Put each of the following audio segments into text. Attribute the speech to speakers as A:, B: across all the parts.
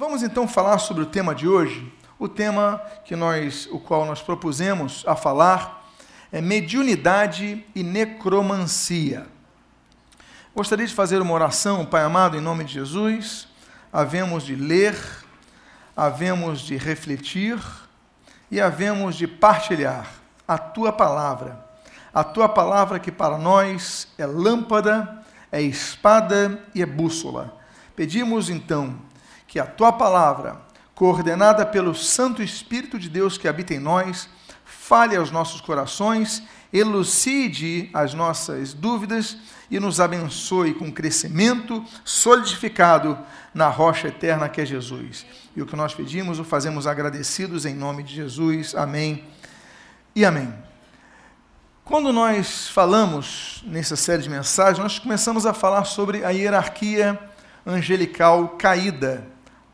A: Vamos então falar sobre o tema de hoje. O tema que nós, o qual nós propusemos a falar é mediunidade e necromancia. Gostaria de fazer uma oração, Pai amado, em nome de Jesus. Havemos de ler, havemos de refletir e havemos de partilhar a tua palavra. A tua palavra que para nós é lâmpada, é espada e é bússola. Pedimos então que a tua palavra, coordenada pelo Santo Espírito de Deus que habita em nós, fale aos nossos corações, elucide as nossas dúvidas e nos abençoe com crescimento solidificado na rocha eterna que é Jesus. E o que nós pedimos, o fazemos agradecidos em nome de Jesus. Amém e amém. Quando nós falamos nessa série de mensagens, nós começamos a falar sobre a hierarquia angelical caída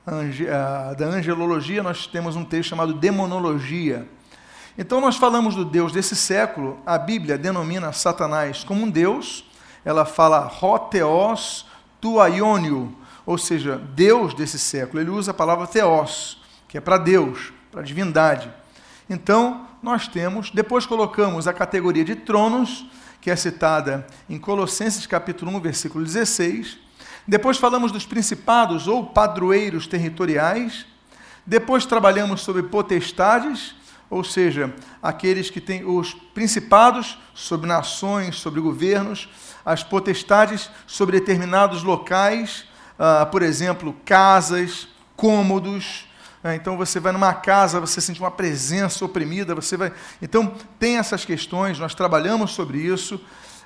A: da angelologia, nós temos um texto chamado demonologia. Então, nós falamos do Deus desse século, a Bíblia denomina Satanás como um Deus, ela fala Roteos tuaiônio, ou seja, Deus desse século. Ele usa a palavra Theos, que é para Deus, para divindade. Então, nós temos, depois colocamos a categoria de tronos, que é citada em Colossenses capítulo 1, versículo 16, depois falamos dos principados ou padroeiros territoriais. Depois trabalhamos sobre potestades, ou seja, aqueles que têm os principados sobre nações, sobre governos, as potestades sobre determinados locais, uh, por exemplo, casas, cômodos. Uh, então você vai numa casa, você sente uma presença oprimida, você vai. Então tem essas questões, nós trabalhamos sobre isso.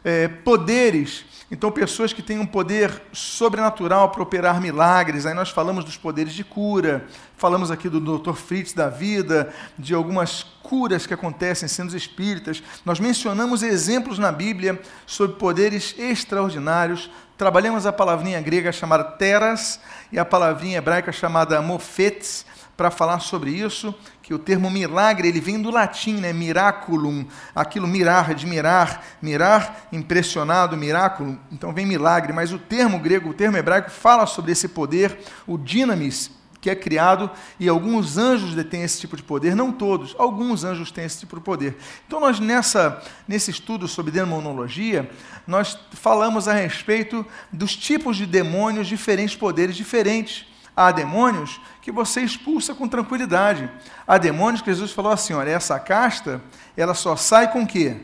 A: É, poderes então, pessoas que têm um poder sobrenatural para operar milagres. Aí nós falamos dos poderes de cura, falamos aqui do Dr. Fritz da vida, de algumas curas que acontecem sendo espíritas. Nós mencionamos exemplos na Bíblia sobre poderes extraordinários. Trabalhamos a palavrinha grega chamada teras e a palavrinha hebraica chamada mofetes para falar sobre isso, que o termo milagre ele vem do latim, né? Miraculum, aquilo mirar, de mirar, mirar, impressionado, miraculum. Então vem milagre, mas o termo grego, o termo hebraico fala sobre esse poder, o dinamis, que é criado e alguns anjos detêm esse tipo de poder, não todos, alguns anjos têm esse tipo de poder. Então nós nessa nesse estudo sobre demonologia, nós falamos a respeito dos tipos de demônios, diferentes poderes diferentes. Há demônios que você expulsa com tranquilidade. Há demônios que Jesus falou assim: olha, essa casta, ela só sai com quê?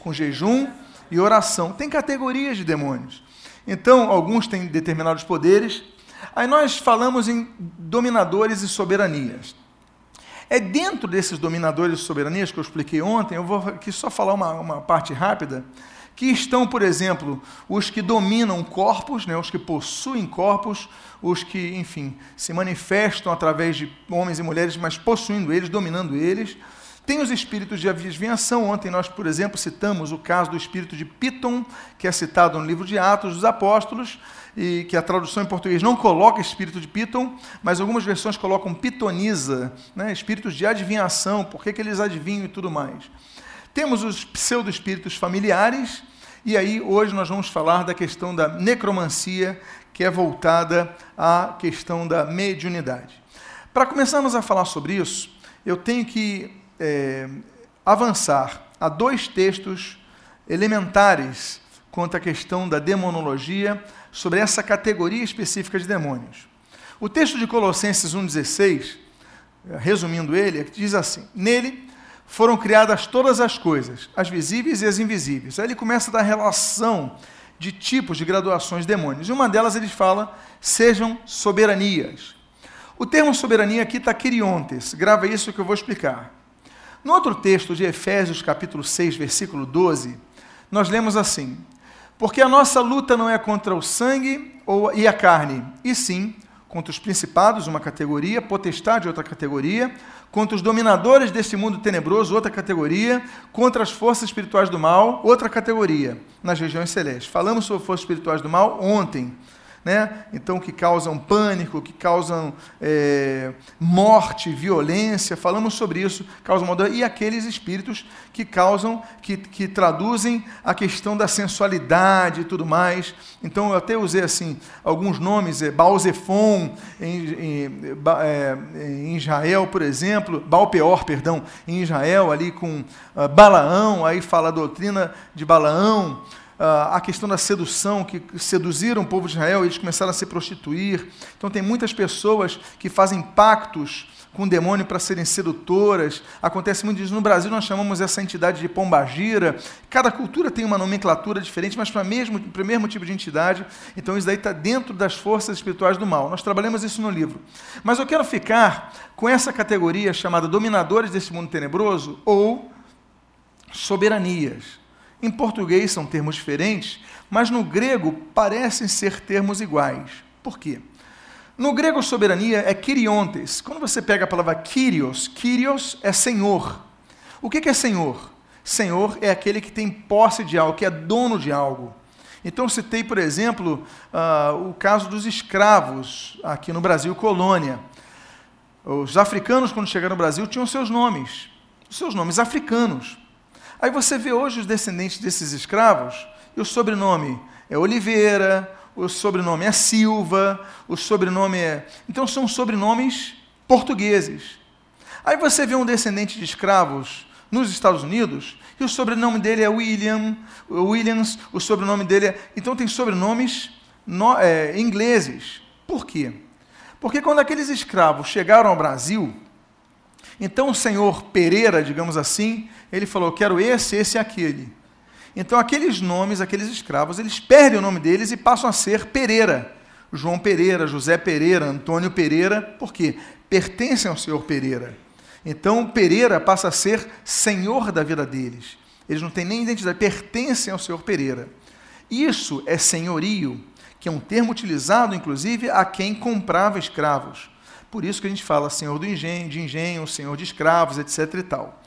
A: Com jejum e oração. Tem categorias de demônios. Então, alguns têm determinados poderes. Aí nós falamos em dominadores e soberanias. É dentro desses dominadores e soberanias que eu expliquei ontem, eu vou aqui só falar uma, uma parte rápida que estão, por exemplo, os que dominam corpos, né, os que possuem corpos, os que, enfim, se manifestam através de homens e mulheres, mas possuindo eles, dominando eles. Tem os espíritos de adivinhação. Ontem nós, por exemplo, citamos o caso do espírito de Piton, que é citado no livro de Atos dos Apóstolos, e que a tradução em português não coloca espírito de Piton, mas algumas versões colocam pitoniza, né, espíritos de adivinhação, por que, que eles adivinham e tudo mais. Temos os pseudo-espíritos familiares, e aí hoje nós vamos falar da questão da necromancia, que é voltada à questão da mediunidade. Para começarmos a falar sobre isso, eu tenho que é, avançar a dois textos elementares quanto à questão da demonologia, sobre essa categoria específica de demônios. O texto de Colossenses 1,16, resumindo ele, diz assim: Nele foram criadas todas as coisas, as visíveis e as invisíveis. Aí ele começa a dar relação de tipos de graduações demônios. E uma delas ele fala, sejam soberanias. O termo soberania aqui está quiriontes, grava isso que eu vou explicar. No outro texto de Efésios, capítulo 6, versículo 12, nós lemos assim: Porque a nossa luta não é contra o sangue ou, e a carne, e sim contra os principados, uma categoria, potestade, outra categoria, contra os dominadores deste mundo tenebroso, outra categoria, contra as forças espirituais do mal, outra categoria, nas regiões celestes. Falamos sobre forças espirituais do mal ontem. Né? Então, que causam pânico, que causam é, morte, violência, falamos sobre isso, causam e aqueles espíritos que causam, que, que traduzem a questão da sensualidade e tudo mais. Então, eu até usei assim alguns nomes, é, em, em, é, em Israel, por exemplo, Balpeor, perdão, em Israel, ali com uh, Balaão, aí fala a doutrina de Balaão a questão da sedução, que seduziram o povo de Israel, eles começaram a se prostituir. Então, tem muitas pessoas que fazem pactos com o demônio para serem sedutoras. Acontece muito isso. No Brasil, nós chamamos essa entidade de pombagira. Cada cultura tem uma nomenclatura diferente, mas para o mesmo, mesmo tipo de entidade. Então, isso daí está dentro das forças espirituais do mal. Nós trabalhamos isso no livro. Mas eu quero ficar com essa categoria chamada dominadores desse mundo tenebroso ou soberanias. Em português são termos diferentes, mas no grego parecem ser termos iguais. Por quê? No grego, soberania é kiriontes. Quando você pega a palavra kyrios, kyrios é senhor. O que é senhor? Senhor é aquele que tem posse de algo, que é dono de algo. Então, citei, por exemplo, uh, o caso dos escravos aqui no Brasil, colônia. Os africanos, quando chegaram no Brasil, tinham seus nomes, seus nomes africanos. Aí você vê hoje os descendentes desses escravos, e o sobrenome é Oliveira, o sobrenome é Silva, o sobrenome é. Então são sobrenomes portugueses. Aí você vê um descendente de escravos nos Estados Unidos, e o sobrenome dele é William, Williams, o sobrenome dele é. Então tem sobrenomes no, é, ingleses. Por quê? Porque quando aqueles escravos chegaram ao Brasil, então o senhor Pereira, digamos assim, ele falou: quero esse, esse e aquele. Então aqueles nomes, aqueles escravos, eles perdem o nome deles e passam a ser Pereira. João Pereira, José Pereira, Antônio Pereira, por quê? Pertencem ao senhor Pereira. Então Pereira passa a ser senhor da vida deles. Eles não têm nem identidade, pertencem ao senhor Pereira. Isso é senhorio, que é um termo utilizado, inclusive, a quem comprava escravos. Por isso que a gente fala senhor do engenho, de engenho, senhor de escravos, etc. e tal.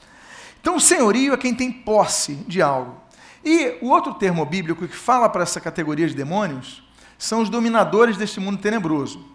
A: Então, senhorio é quem tem posse de algo. E o outro termo bíblico que fala para essa categoria de demônios são os dominadores deste mundo tenebroso.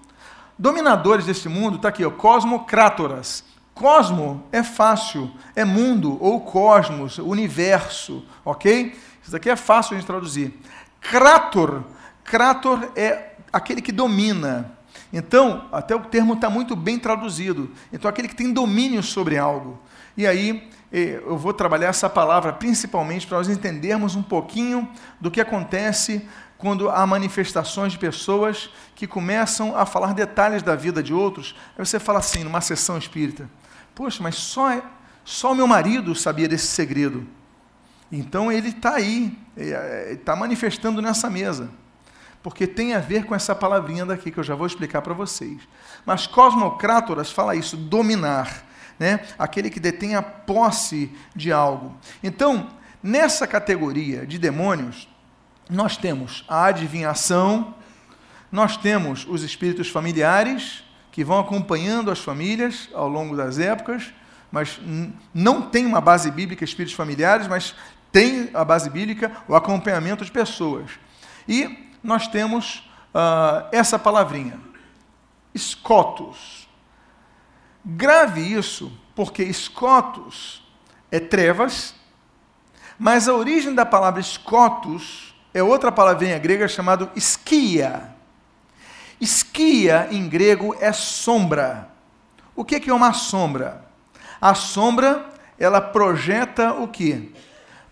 A: Dominadores deste mundo, está aqui, ó, cosmocrátoras. Cosmo é fácil, é mundo ou cosmos, universo, ok? Isso daqui é fácil de traduzir. Krator, Krator é aquele que domina. Então, até o termo está muito bem traduzido. Então, aquele que tem domínio sobre algo. E aí, eu vou trabalhar essa palavra principalmente para nós entendermos um pouquinho do que acontece quando há manifestações de pessoas que começam a falar detalhes da vida de outros. Aí você fala assim, numa sessão espírita: Poxa, mas só, só meu marido sabia desse segredo. Então ele está aí, está manifestando nessa mesa. Porque tem a ver com essa palavrinha daqui que eu já vou explicar para vocês. Mas Cosmocrátoras fala isso, dominar né? aquele que detém a posse de algo. Então, nessa categoria de demônios, nós temos a adivinhação, nós temos os espíritos familiares, que vão acompanhando as famílias ao longo das épocas, mas não tem uma base bíblica espíritos familiares, mas tem a base bíblica o acompanhamento de pessoas. E nós temos uh, essa palavrinha, escotos. Grave isso, porque escotos é trevas, mas a origem da palavra escotos é outra palavrinha grega chamada esquia. Esquia em grego é sombra. O que é uma sombra? A sombra, ela projeta o que?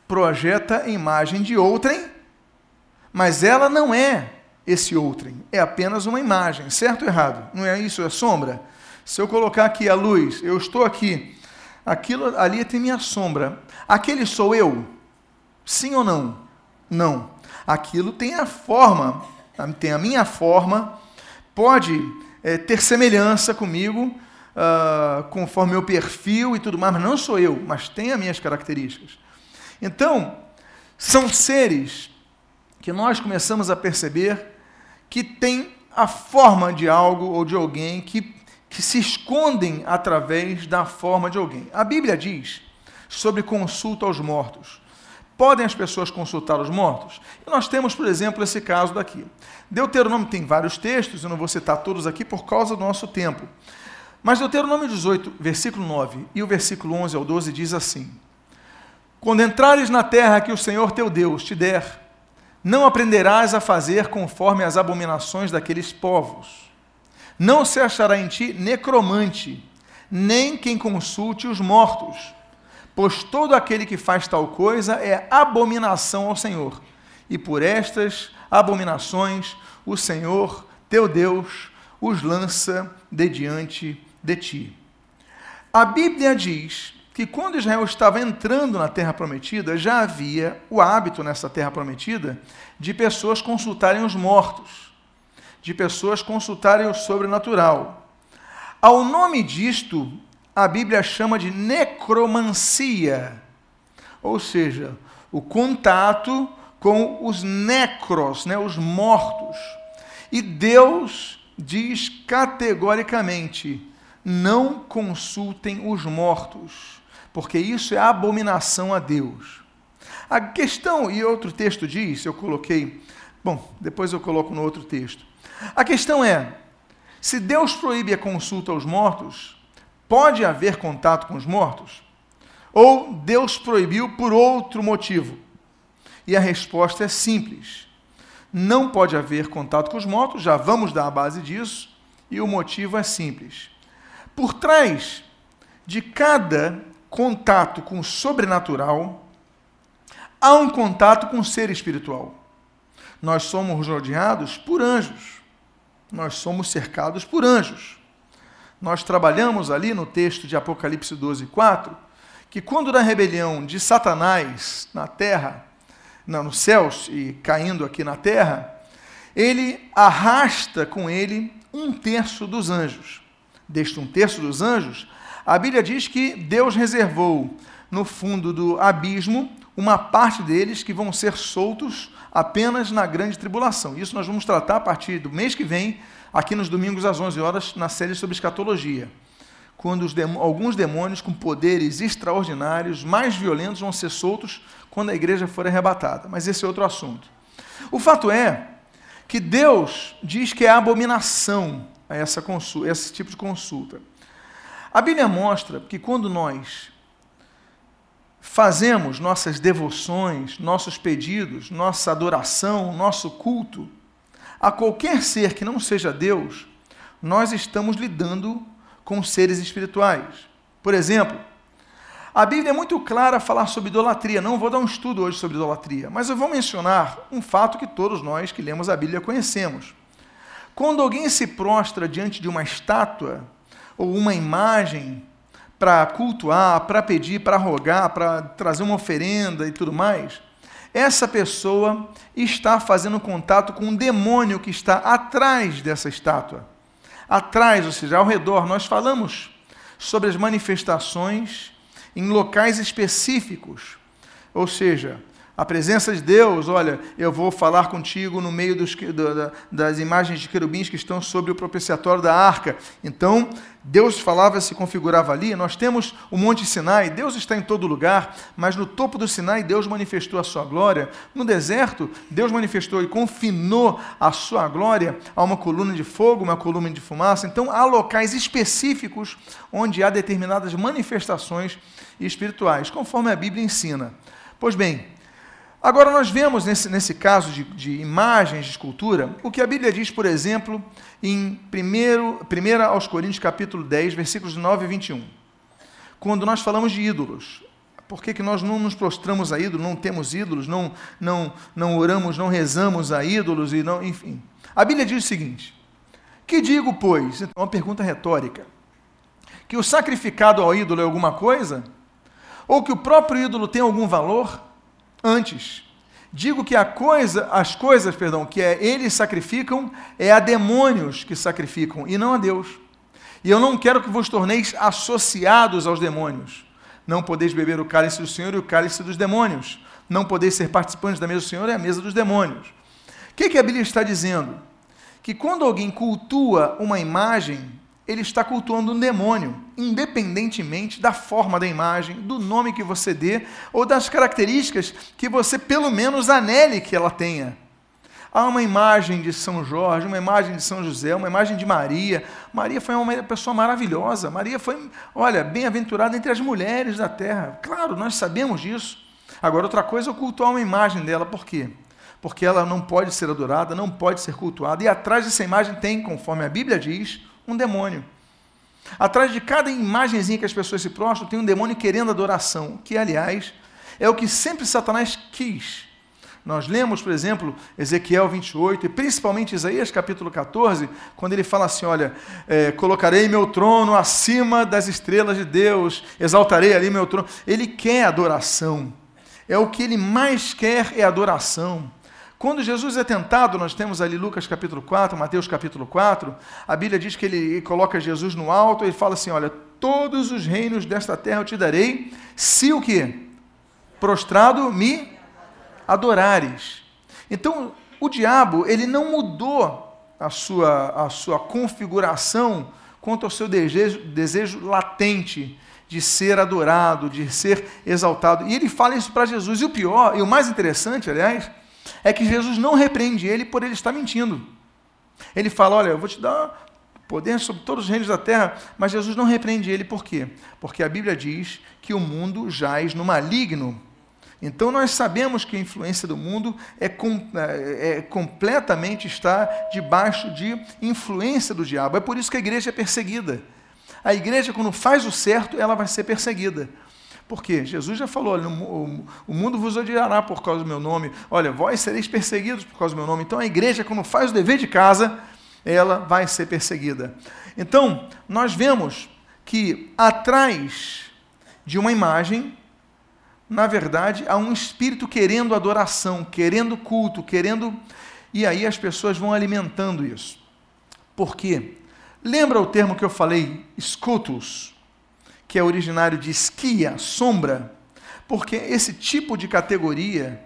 A: Projeta a imagem de outrem, mas ela não é esse outrem, é apenas uma imagem, certo ou errado? Não é isso, é sombra? Se eu colocar aqui a luz, eu estou aqui, aquilo ali tem minha sombra. Aquele sou eu? Sim ou não? Não. Aquilo tem a forma, tem a minha forma, pode é, ter semelhança comigo, uh, conforme meu perfil e tudo mais, mas não sou eu, mas tem as minhas características. Então, são seres que nós começamos a perceber que tem a forma de algo ou de alguém que que se escondem através da forma de alguém. A Bíblia diz sobre consulta aos mortos. Podem as pessoas consultar os mortos? E nós temos, por exemplo, esse caso daqui. Deuteronômio tem vários textos, eu não vou citar todos aqui por causa do nosso tempo. Mas Deuteronômio 18, versículo 9 e o versículo 11 ao 12 diz assim: Quando entrares na terra que o Senhor teu Deus te der, não aprenderás a fazer conforme as abominações daqueles povos. Não se achará em ti necromante, nem quem consulte os mortos pois todo aquele que faz tal coisa é abominação ao Senhor. E por estas abominações o Senhor, teu Deus, os lança de diante de ti. A Bíblia diz que quando Israel estava entrando na terra prometida, já havia o hábito nessa terra prometida de pessoas consultarem os mortos, de pessoas consultarem o sobrenatural. Ao nome disto, a Bíblia chama de necromancia, ou seja, o contato com os necros, né, os mortos. E Deus diz categoricamente: não consultem os mortos, porque isso é abominação a Deus. A questão, e outro texto diz, eu coloquei, bom, depois eu coloco no outro texto. A questão é: se Deus proíbe a consulta aos mortos, Pode haver contato com os mortos? Ou Deus proibiu por outro motivo? E a resposta é simples. Não pode haver contato com os mortos, já vamos dar a base disso, e o motivo é simples. Por trás de cada contato com o sobrenatural, há um contato com o ser espiritual. Nós somos rodeados por anjos. Nós somos cercados por anjos. Nós trabalhamos ali no texto de Apocalipse 12, 4, que quando da rebelião de Satanás na terra, não, nos céus e caindo aqui na terra, ele arrasta com ele um terço dos anjos. Deste um terço dos anjos, a Bíblia diz que Deus reservou no fundo do abismo uma parte deles que vão ser soltos apenas na grande tribulação. Isso nós vamos tratar a partir do mês que vem, aqui nos domingos às 11 horas, na série sobre escatologia. Quando alguns demônios com poderes extraordinários, mais violentos, vão ser soltos quando a igreja for arrebatada. Mas esse é outro assunto. O fato é que Deus diz que é abominação a essa consulta, esse tipo de consulta. A Bíblia mostra que quando nós fazemos nossas devoções, nossos pedidos, nossa adoração, nosso culto a qualquer ser que não seja Deus, nós estamos lidando com seres espirituais. Por exemplo, a Bíblia é muito clara a falar sobre idolatria. Não vou dar um estudo hoje sobre idolatria, mas eu vou mencionar um fato que todos nós que lemos a Bíblia conhecemos. Quando alguém se prostra diante de uma estátua ou uma imagem para cultuar, para pedir, para rogar, para trazer uma oferenda e tudo mais, essa pessoa está fazendo contato com um demônio que está atrás dessa estátua. Atrás, ou seja, ao redor. Nós falamos sobre as manifestações em locais específicos. Ou seja, a presença de Deus, olha, eu vou falar contigo no meio dos, do, das imagens de querubins que estão sobre o propiciatório da arca. Então, Deus falava, se configurava ali. Nós temos o Monte Sinai, Deus está em todo lugar, mas no topo do Sinai, Deus manifestou a sua glória. No deserto, Deus manifestou e confinou a sua glória a uma coluna de fogo, uma coluna de fumaça. Então, há locais específicos onde há determinadas manifestações espirituais, conforme a Bíblia ensina. Pois bem, Agora, nós vemos nesse, nesse caso de, de imagens de escultura, o que a Bíblia diz, por exemplo, em 1 aos Coríntios, capítulo 10, versículos 9 e 21. Quando nós falamos de ídolos, por que, que nós não nos prostramos a ídolos, não temos ídolos, não, não, não oramos, não rezamos a ídolos, e não, enfim. A Bíblia diz o seguinte: Que digo, pois? Então, uma pergunta retórica. Que o sacrificado ao ídolo é alguma coisa? Ou que o próprio ídolo tem algum valor? Antes, digo que a coisa, as coisas, perdão, que é, eles sacrificam é a demônios que sacrificam e não a Deus. E eu não quero que vos torneis associados aos demônios. Não podeis beber o cálice do Senhor e o cálice dos demônios. Não podeis ser participantes da mesa do Senhor e a mesa dos demônios. O que, que a Bíblia está dizendo? Que quando alguém cultua uma imagem, ele está cultuando um demônio, independentemente da forma da imagem, do nome que você dê ou das características que você pelo menos anele que ela tenha. Há uma imagem de São Jorge, uma imagem de São José, uma imagem de Maria. Maria foi uma pessoa maravilhosa. Maria foi, olha, bem-aventurada entre as mulheres da terra. Claro, nós sabemos disso. Agora, outra coisa é cultuar uma imagem dela. Por quê? Porque ela não pode ser adorada, não pode ser cultuada. E atrás dessa imagem tem, conforme a Bíblia diz, um demônio. Atrás de cada imagenzinha que as pessoas se prostram, tem um demônio querendo adoração, que, aliás, é o que sempre Satanás quis. Nós lemos, por exemplo, Ezequiel 28 e principalmente Isaías capítulo 14, quando ele fala assim: Olha, é, colocarei meu trono acima das estrelas de Deus, exaltarei ali meu trono. Ele quer adoração. É o que ele mais quer é adoração. Quando Jesus é tentado, nós temos ali Lucas capítulo 4, Mateus capítulo 4, a Bíblia diz que ele coloca Jesus no alto e fala assim: Olha, todos os reinos desta terra eu te darei, se o que? Prostrado me adorares. Então, o diabo, ele não mudou a sua, a sua configuração quanto ao seu desejo, desejo latente de ser adorado, de ser exaltado. E ele fala isso para Jesus. E o pior, e o mais interessante, aliás, é que Jesus não repreende ele por ele estar mentindo. Ele fala: Olha, eu vou te dar poder sobre todos os reinos da terra, mas Jesus não repreende ele por quê? Porque a Bíblia diz que o mundo jaz no maligno. Então nós sabemos que a influência do mundo é, com, é, é, completamente está debaixo de influência do diabo. É por isso que a igreja é perseguida. A igreja, quando faz o certo, ela vai ser perseguida. Por quê? Jesus já falou: olha, o, mundo vos odiará por causa do meu nome. Olha, vós sereis perseguidos por causa do meu nome. Então a igreja, quando faz o dever de casa, ela vai ser perseguida. Então, nós vemos que atrás de uma imagem na verdade, há um espírito querendo adoração, querendo culto, querendo. E aí as pessoas vão alimentando isso. Por quê? Lembra o termo que eu falei, scutus, que é originário de esquia, sombra? Porque esse tipo de categoria,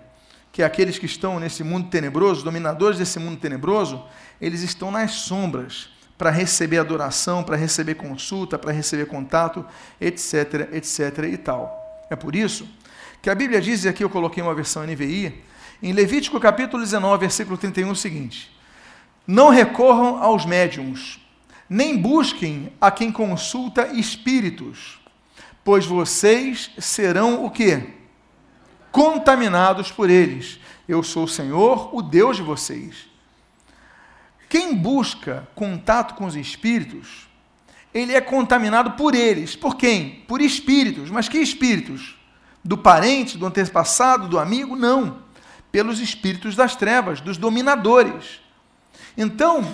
A: que é aqueles que estão nesse mundo tenebroso, dominadores desse mundo tenebroso, eles estão nas sombras para receber adoração, para receber consulta, para receber contato, etc, etc e tal. É por isso que a Bíblia diz, e aqui eu coloquei uma versão NVI, em Levítico capítulo 19, versículo 31, o seguinte: Não recorram aos médiums, nem busquem a quem consulta espíritos, pois vocês serão o quê? Contaminados por eles. Eu sou o Senhor, o Deus de vocês. Quem busca contato com os espíritos, ele é contaminado por eles. Por quem? Por espíritos. Mas que espíritos? do parente, do antepassado, do amigo, não. Pelos espíritos das trevas, dos dominadores. Então,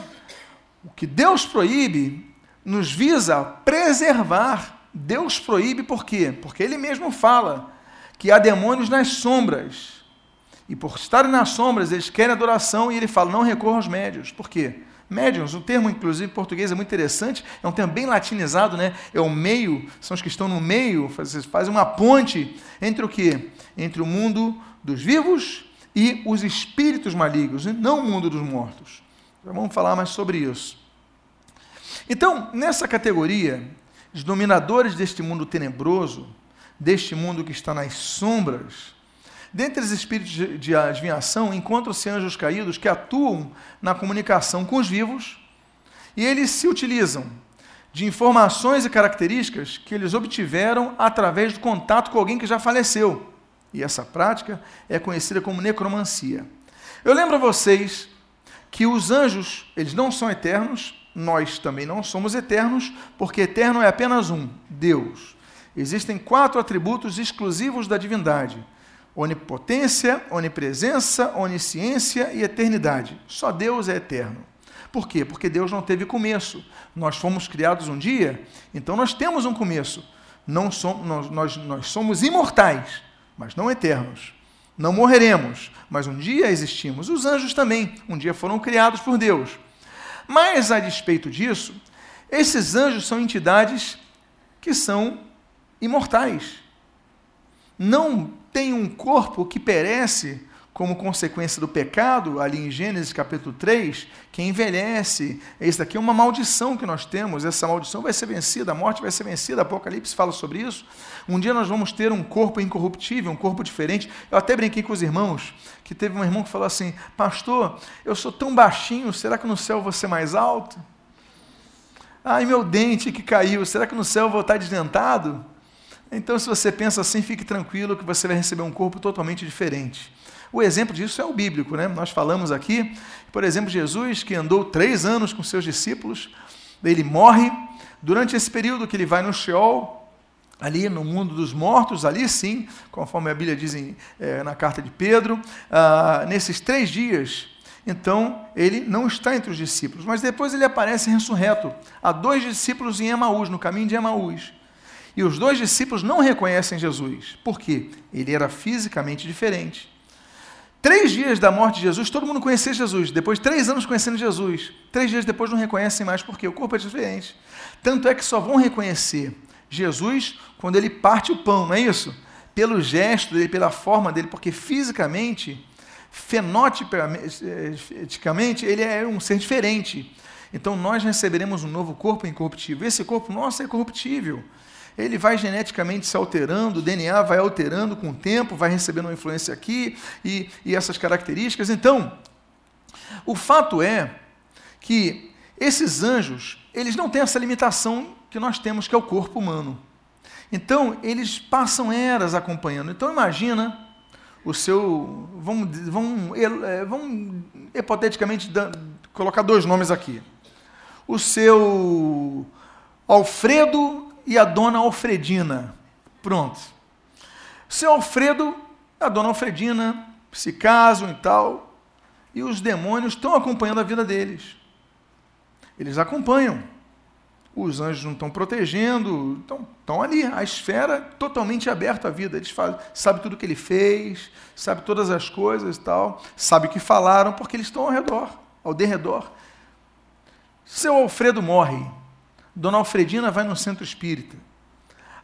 A: o que Deus proíbe nos visa preservar. Deus proíbe por quê? Porque Ele mesmo fala que há demônios nas sombras. E por estarem nas sombras, eles querem adoração e ele fala: não recorra aos médios. Por quê? Médiuns, o termo, inclusive, em português é muito interessante, é um termo bem latinizado, né? É o meio, são os que estão no meio, fazem uma ponte entre o quê? Entre o mundo dos vivos e os espíritos malignos, não o mundo dos mortos. Já vamos falar mais sobre isso. Então, nessa categoria, os dominadores deste mundo tenebroso, deste mundo que está nas sombras, Dentre os espíritos de adivinhação, encontram-se anjos caídos que atuam na comunicação com os vivos e eles se utilizam de informações e características que eles obtiveram através do contato com alguém que já faleceu. E essa prática é conhecida como necromancia. Eu lembro a vocês que os anjos, eles não são eternos, nós também não somos eternos, porque eterno é apenas um, Deus. Existem quatro atributos exclusivos da divindade onipotência, onipresença, onisciência e eternidade. Só Deus é eterno. Por quê? Porque Deus não teve começo. Nós fomos criados um dia, então nós temos um começo. Não somos, nós, nós, nós somos imortais, mas não eternos. Não morreremos, mas um dia existimos. Os anjos também, um dia foram criados por Deus. Mas, a despeito disso, esses anjos são entidades que são imortais. Não tem um corpo que perece como consequência do pecado, ali em Gênesis capítulo 3, que envelhece. Esse daqui é uma maldição que nós temos, essa maldição vai ser vencida, a morte vai ser vencida, Apocalipse fala sobre isso. Um dia nós vamos ter um corpo incorruptível, um corpo diferente. Eu até brinquei com os irmãos, que teve um irmão que falou assim: Pastor, eu sou tão baixinho, será que no céu eu vou ser mais alto? Ai, meu dente que caiu, será que no céu eu vou estar desdentado? Então, se você pensa assim, fique tranquilo que você vai receber um corpo totalmente diferente. O exemplo disso é o bíblico, né? Nós falamos aqui, por exemplo, Jesus, que andou três anos com seus discípulos, ele morre. Durante esse período que ele vai no Sheol, ali no mundo dos mortos, ali sim, conforme a Bíblia diz em, é, na carta de Pedro, ah, nesses três dias, então ele não está entre os discípulos, mas depois ele aparece ressurreto a dois discípulos em Emaús, no caminho de Emaús. E os dois discípulos não reconhecem Jesus. Por quê? Ele era fisicamente diferente. Três dias da morte de Jesus, todo mundo conhecia Jesus. Depois de três anos conhecendo Jesus, três dias depois não reconhecem mais, porque o corpo é diferente. Tanto é que só vão reconhecer Jesus quando ele parte o pão, não é isso? Pelo gesto dele, pela forma dele, porque fisicamente, fenotipicamente, ele é um ser diferente. Então nós receberemos um novo corpo incorruptível. Esse corpo nosso é corruptível ele vai geneticamente se alterando, o DNA vai alterando com o tempo, vai recebendo uma influência aqui e, e essas características. Então, o fato é que esses anjos, eles não têm essa limitação que nós temos, que é o corpo humano. Então, eles passam eras acompanhando. Então, imagina o seu. Vamos, vamos, é, vamos hipoteticamente colocar dois nomes aqui. O seu Alfredo e a dona Alfredina. Pronto. Seu Alfredo, a dona Alfredina se casam e tal, e os demônios estão acompanhando a vida deles. Eles acompanham. Os anjos não estão protegendo, estão, estão ali, a esfera totalmente aberta à vida. Eles falam, sabe tudo que ele fez, sabe todas as coisas e tal, sabe o que falaram, porque eles estão ao redor, ao derredor. Seu Alfredo morre. Dona Alfredina vai no centro espírita.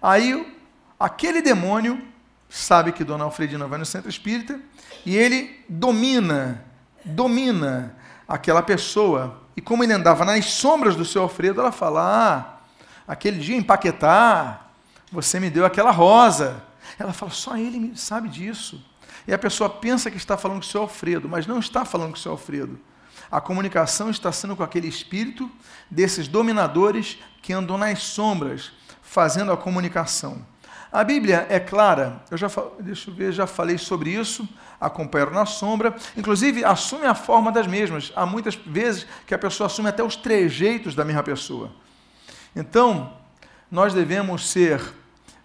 A: Aí, aquele demônio sabe que Dona Alfredina vai no centro espírita e ele domina, domina aquela pessoa. E como ele andava nas sombras do seu Alfredo, ela fala: Ah, aquele dia em Paquetá, você me deu aquela rosa. Ela fala: Só ele sabe disso. E a pessoa pensa que está falando com o seu Alfredo, mas não está falando com o seu Alfredo a comunicação está sendo com aquele espírito desses dominadores que andam nas sombras, fazendo a comunicação. A Bíblia é clara, eu já, deixa eu ver, já falei sobre isso, acompanhar na sombra, inclusive assume a forma das mesmas. Há muitas vezes que a pessoa assume até os trejeitos da mesma pessoa. Então, nós devemos ser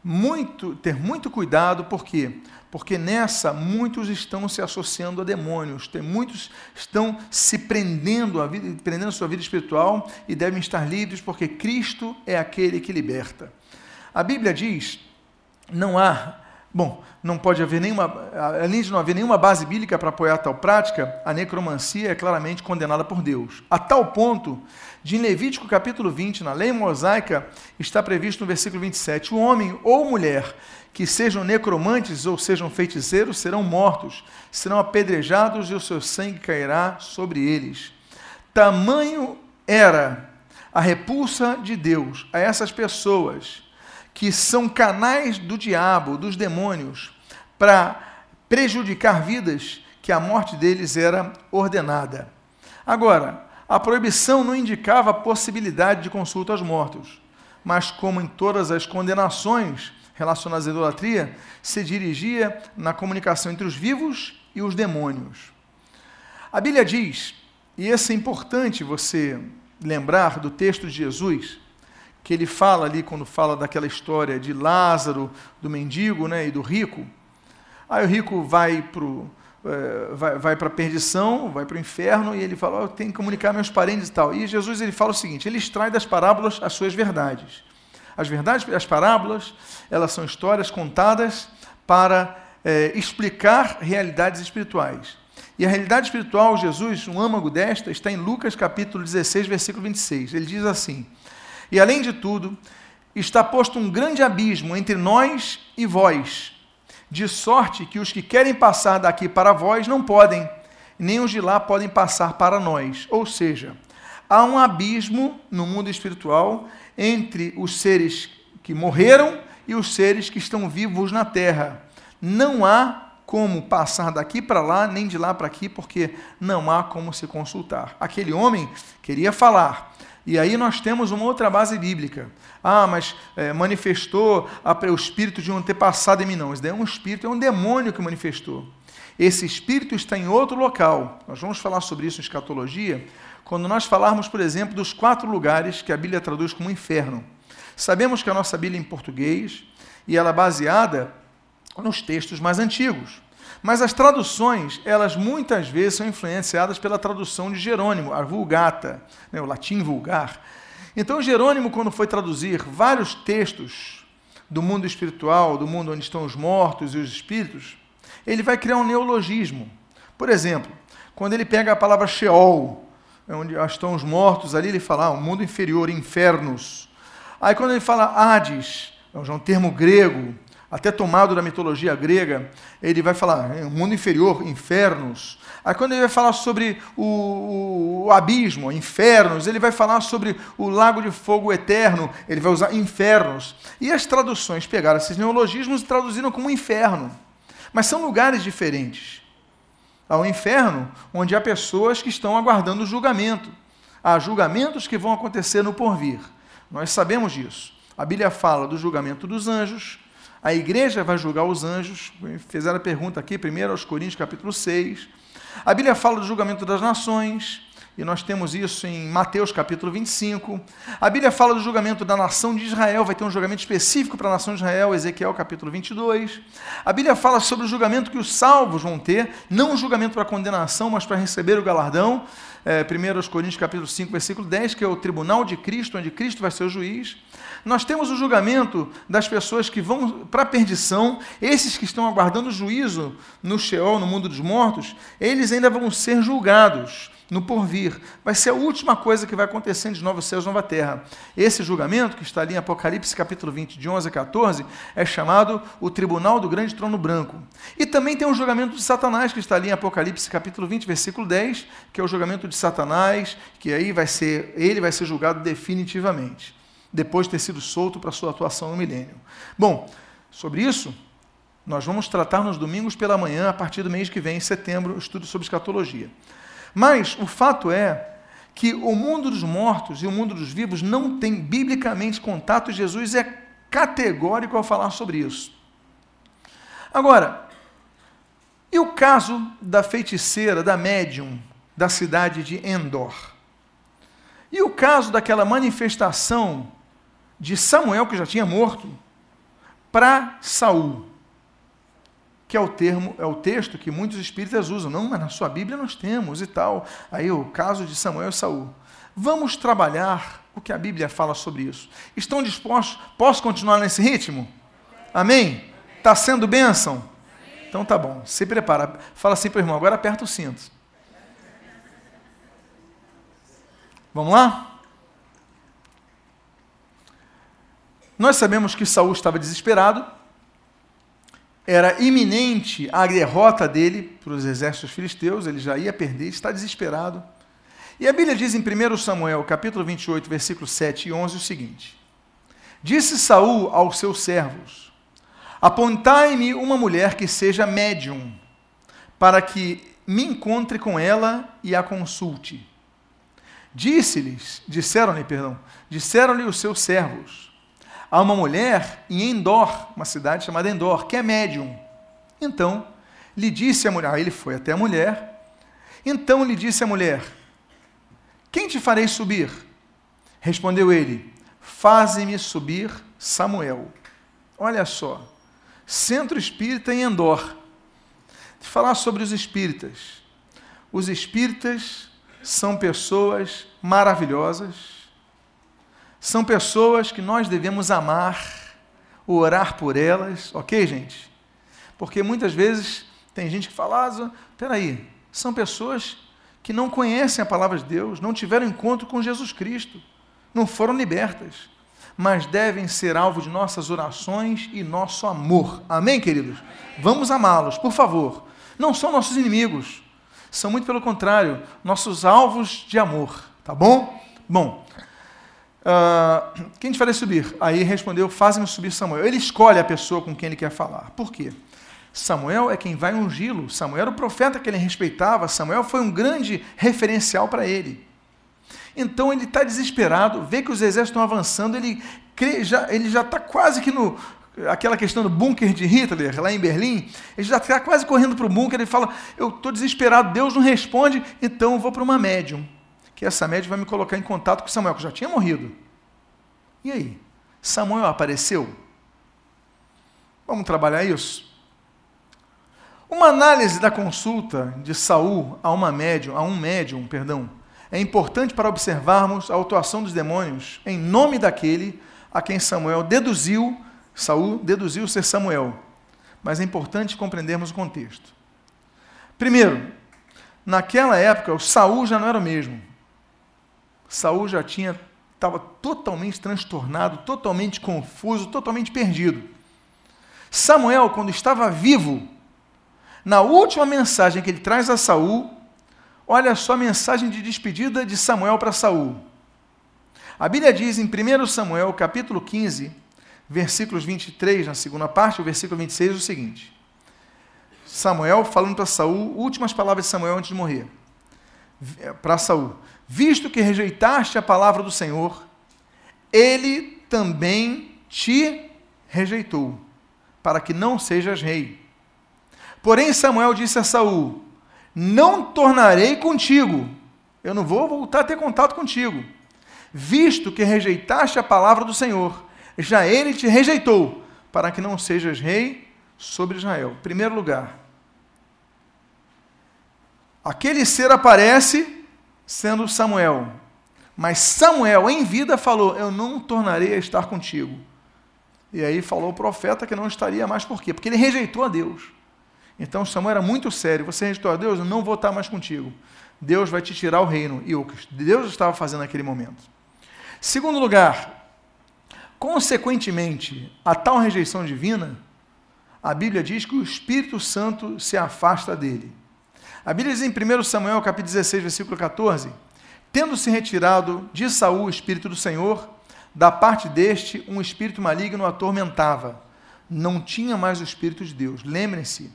A: muito, ter muito cuidado, por quê? Porque nessa muitos estão se associando a demônios, tem, muitos estão se prendendo a vida, prendendo a sua vida espiritual e devem estar livres porque Cristo é aquele que liberta. A Bíblia diz: não há, bom, não pode haver nenhuma, além de não haver nenhuma base bíblica para apoiar tal prática, a necromancia é claramente condenada por Deus. A tal ponto de em Levítico capítulo 20, na lei mosaica, está previsto no versículo 27, o homem ou mulher que sejam necromantes ou sejam feiticeiros serão mortos, serão apedrejados e o seu sangue cairá sobre eles. Tamanho era a repulsa de Deus a essas pessoas que são canais do diabo, dos demônios, para prejudicar vidas, que a morte deles era ordenada. Agora, a proibição não indicava a possibilidade de consulta aos mortos, mas como em todas as condenações, relacionadas à idolatria, se dirigia na comunicação entre os vivos e os demônios. A Bíblia diz, e isso é importante você lembrar do texto de Jesus, que ele fala ali quando fala daquela história de Lázaro, do mendigo né, e do rico. Aí o rico vai para é, vai, vai a perdição, vai para o inferno, e ele fala, oh, eu tenho que comunicar meus parentes e tal. E Jesus ele fala o seguinte, ele extrai das parábolas as suas verdades. As verdades, as parábolas, elas são histórias contadas para é, explicar realidades espirituais. E a realidade espiritual, Jesus, um âmago desta, está em Lucas capítulo 16, versículo 26. Ele diz assim: E além de tudo, está posto um grande abismo entre nós e vós. de sorte que os que querem passar daqui para vós não podem, nem os de lá podem passar para nós. Ou seja, há um abismo no mundo espiritual entre os seres que morreram e os seres que estão vivos na terra. Não há como passar daqui para lá, nem de lá para aqui, porque não há como se consultar. Aquele homem queria falar. E aí nós temos uma outra base bíblica. Ah, mas é, manifestou a, o espírito de um antepassado em mim. Não, isso daí é um espírito, é um demônio que manifestou. Esse espírito está em outro local. Nós vamos falar sobre isso em escatologia, quando nós falarmos, por exemplo, dos quatro lugares que a Bíblia traduz como inferno. Sabemos que a nossa Bíblia é em português e ela é baseada nos textos mais antigos. Mas as traduções, elas muitas vezes são influenciadas pela tradução de Jerônimo, a Vulgata, né, o latim vulgar. Então, Jerônimo, quando foi traduzir vários textos do mundo espiritual, do mundo onde estão os mortos e os espíritos, ele vai criar um neologismo. Por exemplo, quando ele pega a palavra Sheol, onde estão os mortos ali, ele fala ah, o mundo inferior, infernos. Aí quando ele fala Hades, é um termo grego, até tomado da mitologia grega, ele vai falar o mundo inferior, infernos. Aí quando ele vai falar sobre o, o, abismo, infernos, ele vai falar sobre o lago de fogo eterno, ele vai usar infernos. E as traduções pegaram esses neologismos e traduziram como inferno. Mas são lugares diferentes. Há o inferno, onde há pessoas que estão aguardando o julgamento. Há julgamentos que vão acontecer no porvir. Nós sabemos disso. A Bíblia fala do julgamento dos anjos, a igreja vai julgar os anjos. Fizeram a pergunta aqui, primeiro aos Coríntios, capítulo 6. A Bíblia fala do julgamento das nações, e nós temos isso em Mateus capítulo 25. A Bíblia fala do julgamento da nação de Israel, vai ter um julgamento específico para a nação de Israel, Ezequiel capítulo 22. A Bíblia fala sobre o julgamento que os salvos vão ter, não um julgamento para condenação, mas para receber o galardão. É, 1 Coríntios capítulo 5, versículo 10, que é o tribunal de Cristo, onde Cristo vai ser o juiz. Nós temos o julgamento das pessoas que vão para a perdição, esses que estão aguardando o juízo no Sheol, no mundo dos mortos, eles ainda vão ser julgados no porvir. Vai ser a última coisa que vai acontecer de novos céus e nova terra. Esse julgamento, que está ali em Apocalipse capítulo 20, de 11 a 14, é chamado o Tribunal do Grande Trono Branco. E também tem o julgamento de Satanás, que está ali em Apocalipse capítulo 20, versículo 10, que é o julgamento de Satanás, que aí vai ser, ele vai ser julgado definitivamente depois de ter sido solto para sua atuação no milênio. Bom, sobre isso, nós vamos tratar nos domingos pela manhã, a partir do mês que vem, em setembro, estudo sobre escatologia. Mas o fato é que o mundo dos mortos e o mundo dos vivos não tem biblicamente contato, Jesus é categórico ao falar sobre isso. Agora, e o caso da feiticeira, da médium, da cidade de Endor? E o caso daquela manifestação de Samuel, que já tinha morto, para Saul, que é o termo, é o texto que muitos espíritas usam. Não, mas na sua Bíblia nós temos e tal. Aí o caso de Samuel e Saul. Vamos trabalhar o que a Bíblia fala sobre isso. Estão dispostos? Posso continuar nesse ritmo? Amém? Está sendo bênção? Então tá bom. Se prepara. Fala assim para o irmão, agora aperta o cinto. Vamos lá? Nós sabemos que Saul estava desesperado, era iminente a derrota dele para os exércitos filisteus, ele já ia perder, está desesperado. E a Bíblia diz em 1 Samuel, capítulo 28, versículos 7 e 11 o seguinte: Disse Saul aos seus servos: Apontai-me uma mulher que seja médium, para que me encontre com ela e a consulte. Disse-lhes, disseram-lhe, perdão, disseram-lhe os seus servos: Há uma mulher em Endor, uma cidade chamada Endor, que é médium. Então, lhe disse a mulher, aí ele foi até a mulher, então lhe disse a mulher: Quem te farei subir? Respondeu ele: Faze-me subir Samuel. Olha só, centro espírita em Endor. De falar sobre os espíritas. Os espíritas são pessoas maravilhosas são pessoas que nós devemos amar, orar por elas, ok, gente? Porque muitas vezes tem gente que fala, ah, peraí, são pessoas que não conhecem a palavra de Deus, não tiveram encontro com Jesus Cristo, não foram libertas. mas devem ser alvo de nossas orações e nosso amor. Amém, queridos? Vamos amá-los, por favor. Não são nossos inimigos, são muito pelo contrário, nossos alvos de amor, tá bom? Bom, uh, quem te faria subir? Aí respondeu: Faz-me subir Samuel. Ele escolhe a pessoa com quem ele quer falar. Por quê? Samuel é quem vai ungí-lo. Samuel era o profeta que ele respeitava. Samuel foi um grande referencial para ele. Então ele está desesperado, vê que os exércitos estão avançando, ele já ele já está quase que no aquela questão do bunker de Hitler lá em Berlim, ele já está quase correndo para o bunker, ele fala, eu estou desesperado, Deus não responde, então eu vou para uma médium, que essa médium vai me colocar em contato com Samuel, que já tinha morrido. E aí? Samuel apareceu? Vamos trabalhar isso? Uma análise da consulta de Saul a uma médium, a um médium, perdão, é importante para observarmos a atuação dos demônios em nome daquele a quem Samuel deduziu, Saul deduziu ser Samuel. Mas é importante compreendermos o contexto. Primeiro, naquela época, o Saul já não era o mesmo. Saul já tinha estava totalmente transtornado, totalmente confuso, totalmente perdido. Samuel, quando estava vivo, na última mensagem que ele traz a Saul, olha só a mensagem de despedida de Samuel para Saul. A Bíblia diz em 1 Samuel, capítulo 15, versículos 23, na segunda parte, o versículo 26, o seguinte: Samuel falando para Saul, últimas palavras de Samuel antes de morrer. Para Saul: Visto que rejeitaste a palavra do Senhor, ele também te rejeitou, para que não sejas rei. Porém, Samuel disse a Saul: Não tornarei contigo, eu não vou voltar a ter contato contigo, visto que rejeitaste a palavra do Senhor, já ele te rejeitou, para que não sejas rei sobre Israel. Primeiro lugar, aquele ser aparece sendo Samuel, mas Samuel em vida falou: Eu não tornarei a estar contigo. E aí falou o profeta que não estaria mais, por quê? Porque ele rejeitou a Deus. Então Samuel era muito sério. Você rejeitou a Deus, eu não vou estar mais contigo. Deus vai te tirar o reino. E o que Deus estava fazendo naquele momento. Segundo lugar, consequentemente, a tal rejeição divina, a Bíblia diz que o Espírito Santo se afasta dele. A Bíblia diz em 1 Samuel, capítulo 16, versículo 14: Tendo-se retirado de Saul o Espírito do Senhor, da parte deste um espírito maligno o atormentava. Não tinha mais o Espírito de Deus. Lembrem-se,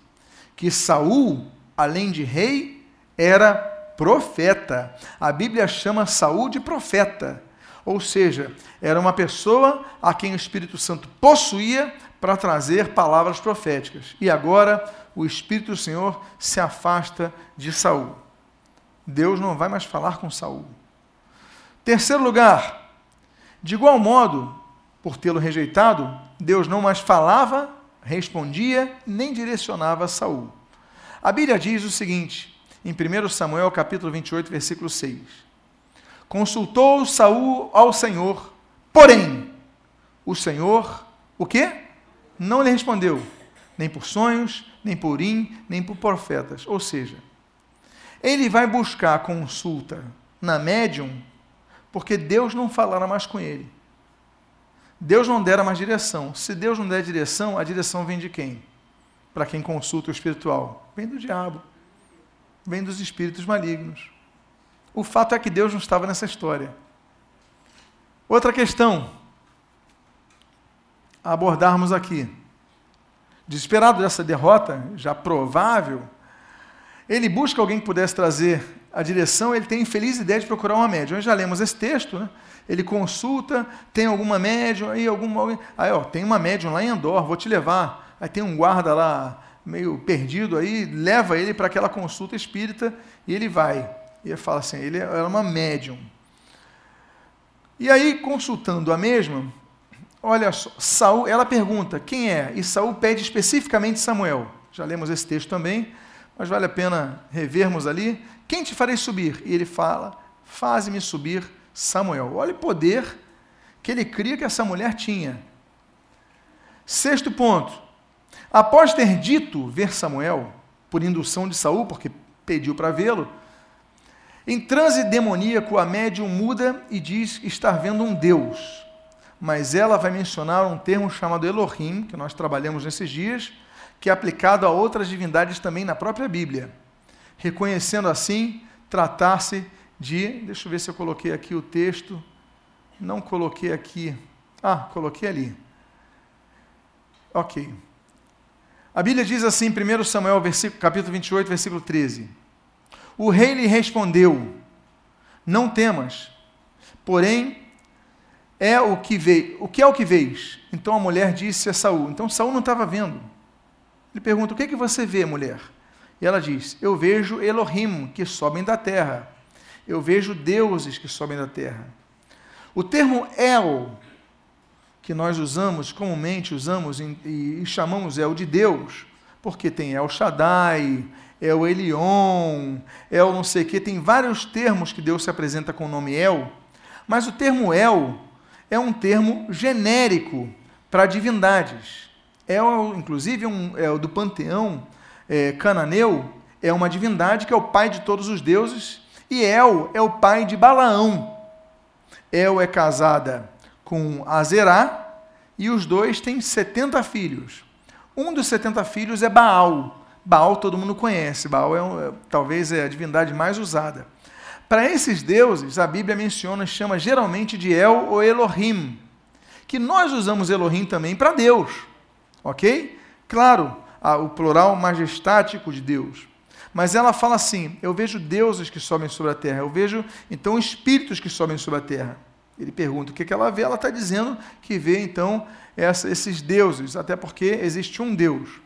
A: que Saul, além de rei, era profeta. A Bíblia chama Saul de profeta. Ou seja, era uma pessoa a quem o Espírito Santo possuía para trazer palavras proféticas. E agora o Espírito do Senhor se afasta de Saul. Deus não vai mais falar com Saul. Terceiro lugar, de igual modo, por tê-lo rejeitado, Deus não mais falava respondia nem direcionava a Saul. A Bíblia diz o seguinte, em 1 Samuel capítulo 28, versículo 6. Consultou Saul ao Senhor, porém, o Senhor, o quê? Não lhe respondeu, nem por sonhos, nem por im, nem por profetas. Ou seja, ele vai buscar consulta na médium, porque Deus não falará mais com ele. Deus não dera mais direção. Se Deus não der direção, a direção vem de quem? Para quem consulta o espiritual? Vem do diabo. Vem dos espíritos malignos. O fato é que Deus não estava nessa história. Outra questão a abordarmos aqui. Desesperado dessa derrota, já provável, ele busca alguém que pudesse trazer a direção, ele tem a infeliz ideia de procurar uma médium. Nós já lemos esse texto, né? ele consulta, tem alguma médium, aí alguma. Aí, ó, tem uma médium lá em Andor, vou te levar. Aí tem um guarda lá, meio perdido aí, leva ele para aquela consulta espírita e ele vai. E ele fala assim: ele era uma médium. E aí, consultando a mesma, olha só, Saul, ela pergunta quem é, e Saul pede especificamente Samuel. Já lemos esse texto também, mas vale a pena revermos ali. Quem te farei subir? E ele fala: Faze-me subir Samuel. Olha o poder que ele cria que essa mulher tinha. Sexto ponto. Após ter dito ver Samuel, por indução de Saul, porque pediu para vê-lo, em transe demoníaco, a médium muda e diz estar vendo um Deus. Mas ela vai mencionar um termo chamado Elohim, que nós trabalhamos nesses dias, que é aplicado a outras divindades também na própria Bíblia, reconhecendo assim tratar-se de. Deixa eu ver se eu coloquei aqui o texto. Não coloquei aqui. Ah, coloquei ali. Ok. A Bíblia diz assim, 1 Samuel, capítulo 28, versículo 13. O rei lhe respondeu: Não temas, porém é o que veio. O que é o que vês? Então a mulher disse a Saul. Então Saul não estava vendo. Ele pergunta: O que é que você vê, mulher? E ela diz: Eu vejo Elohim que sobem da terra. Eu vejo deuses que sobem da terra. O termo El, que nós usamos, comumente usamos e, chamamos El de Deus, porque tem El Shaddai, El Elion, El não sei que, tem vários termos que Deus se apresenta com o nome El, mas o termo El é um termo genérico para divindades. El, inclusive, um, é do panteão é, cananeu, é uma divindade que é o pai de todos os deuses, e El é o pai de Balaão. El é casada com Azerá, e os dois têm 70 filhos. Um dos 70 filhos é Baal. Baal todo mundo conhece, Baal é, um, é talvez é a divindade mais usada. Para esses deuses, a Bíblia menciona, chama geralmente de El ou Elohim, que nós usamos Elohim também para Deus, ok? Claro, o plural majestático de Deus. Mas ela fala assim: eu vejo deuses que sobem sobre a terra, eu vejo então espíritos que sobem sobre a terra. Ele pergunta o que, ela vê, ela está dizendo que vê então essa, esses deuses, até porque existe um Deus.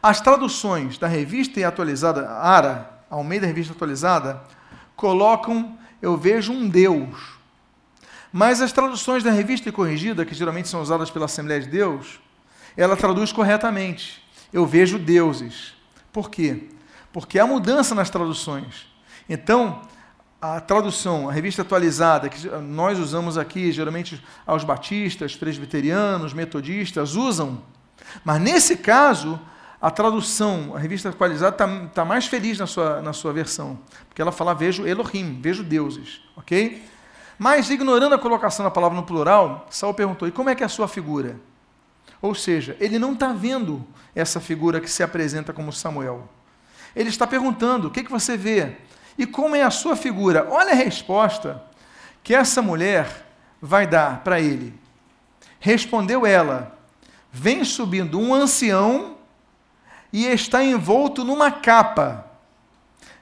A: As traduções da revista e atualizada, ARA, Almeida Revista Atualizada, colocam eu vejo um Deus. Mas as traduções da revista e corrigida, que geralmente são usadas pela Assembleia de Deus, ela traduz corretamente. Eu vejo deuses. Por quê? Porque há mudança nas traduções. Então, a tradução, a revista atualizada, que nós usamos aqui, geralmente aos batistas, presbiterianos, metodistas, usam. Mas nesse caso, a tradução, a revista atualizada, está tá mais feliz na sua, na sua versão. Porque ela fala, vejo Elohim, vejo deuses. Ok? Mas, ignorando a colocação da palavra no plural, Saul perguntou: e como é que é a sua figura? Ou seja, ele não está vendo essa figura que se apresenta como Samuel. Ele está perguntando: o que, que você vê? E como é a sua figura? Olha a resposta que essa mulher vai dar para ele. Respondeu ela: Vem subindo um ancião e está envolto numa capa.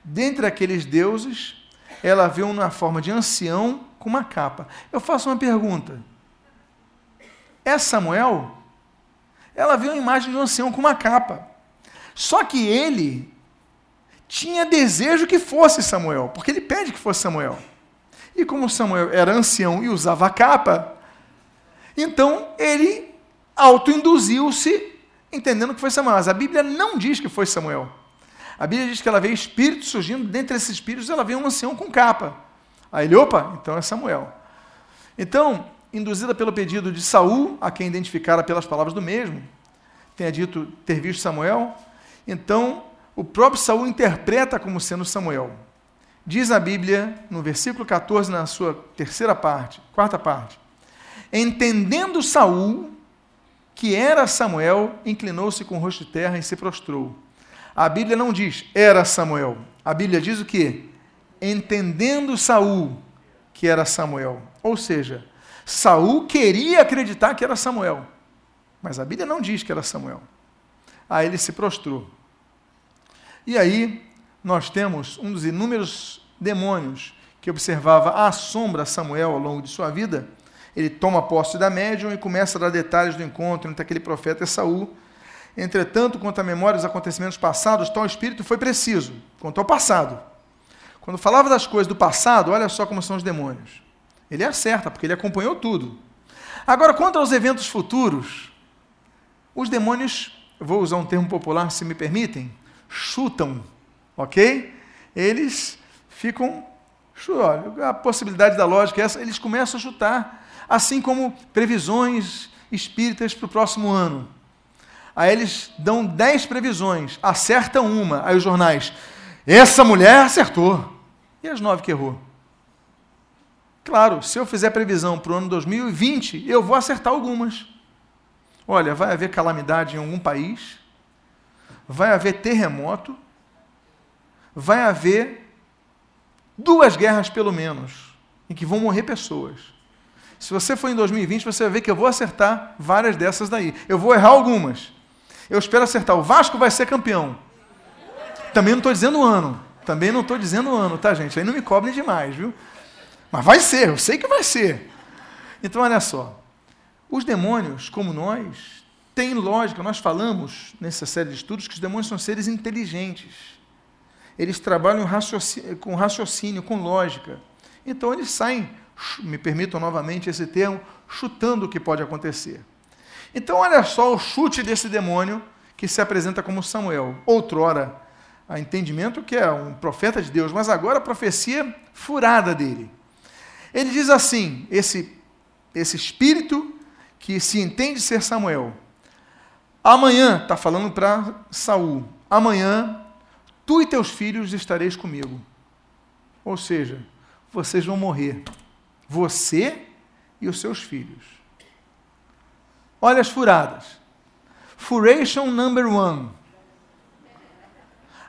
A: Dentre aqueles deuses, ela viu na forma de ancião com uma capa. Eu faço uma pergunta. É Samuel? ela viu a imagem de um ancião com uma capa. Só que ele tinha desejo que fosse Samuel, porque ele pede que fosse Samuel. E como Samuel era ancião e usava capa, então ele autoinduziu-se entendendo que foi Samuel. Mas a Bíblia não diz que foi Samuel. A Bíblia diz que ela vê espíritos surgindo, dentre esses espíritos ela vê um ancião com capa. Aí ele, opa, então é Samuel. Então, induzida pelo pedido de Saul, a quem identificara pelas palavras do mesmo, tenha dito ter visto Samuel, então o próprio Saul interpreta como sendo Samuel. Diz a Bíblia, no versículo 14, na sua terceira parte, quarta parte, entendendo Saul que era Samuel, inclinou-se com o rosto de terra e se prostrou. A Bíblia não diz era Samuel. A Bíblia diz o que? Entendendo Saul que era Samuel. Ou seja, Saul queria acreditar que era Samuel, mas a Bíblia não diz que era Samuel. Aí ele se prostrou. E aí nós temos um dos inúmeros demônios que observava à sombra Samuel ao longo de sua vida. Ele toma posse da médium e começa a dar detalhes do encontro entre aquele profeta e Saul. Entretanto, quanto à memória dos acontecimentos passados, tal espírito foi preciso, quanto ao passado. Quando falava das coisas do passado, olha só como são os demônios. Ele acerta, porque ele acompanhou tudo. Agora, quanto aos eventos futuros, os demônios, vou usar um termo popular, se me permitem, chutam, ok? Eles ficam, olha, a possibilidade da lógica é essa, eles começam a chutar, assim como previsões espíritas para o próximo ano. Aí eles dão dez previsões, acertam uma, aí os jornais, essa mulher acertou, e as nove que errou. Claro, se eu fizer previsão para o ano 2020, eu vou acertar algumas. Olha, vai haver calamidade em algum país, vai haver terremoto, vai haver duas guerras pelo menos, em que vão morrer pessoas. Se você for em 2020, você vai ver que eu vou acertar várias dessas daí. Eu vou errar algumas. Eu espero acertar. O Vasco vai ser campeão. Também não estou dizendo o ano. Também não estou dizendo o ano, tá, gente? Aí não me cobrem demais, viu? Mas vai ser, eu sei que vai ser. Então, olha só. Os demônios, como nós, têm lógica. Nós falamos nessa série de estudos que os demônios são seres inteligentes. Eles trabalham raciocínio, com raciocínio, com lógica. Então, eles saem, me permitam novamente esse termo, chutando o que pode acontecer. Então, olha só o chute desse demônio que se apresenta como Samuel. Outrora, a entendimento que é um profeta de Deus, mas agora a profecia furada dele. Ele diz assim: esse, esse espírito que se entende ser Samuel. Amanhã, está falando para Saul, amanhã tu e teus filhos estareis comigo. Ou seja, vocês vão morrer. Você e os seus filhos. Olha as furadas. Furation number one.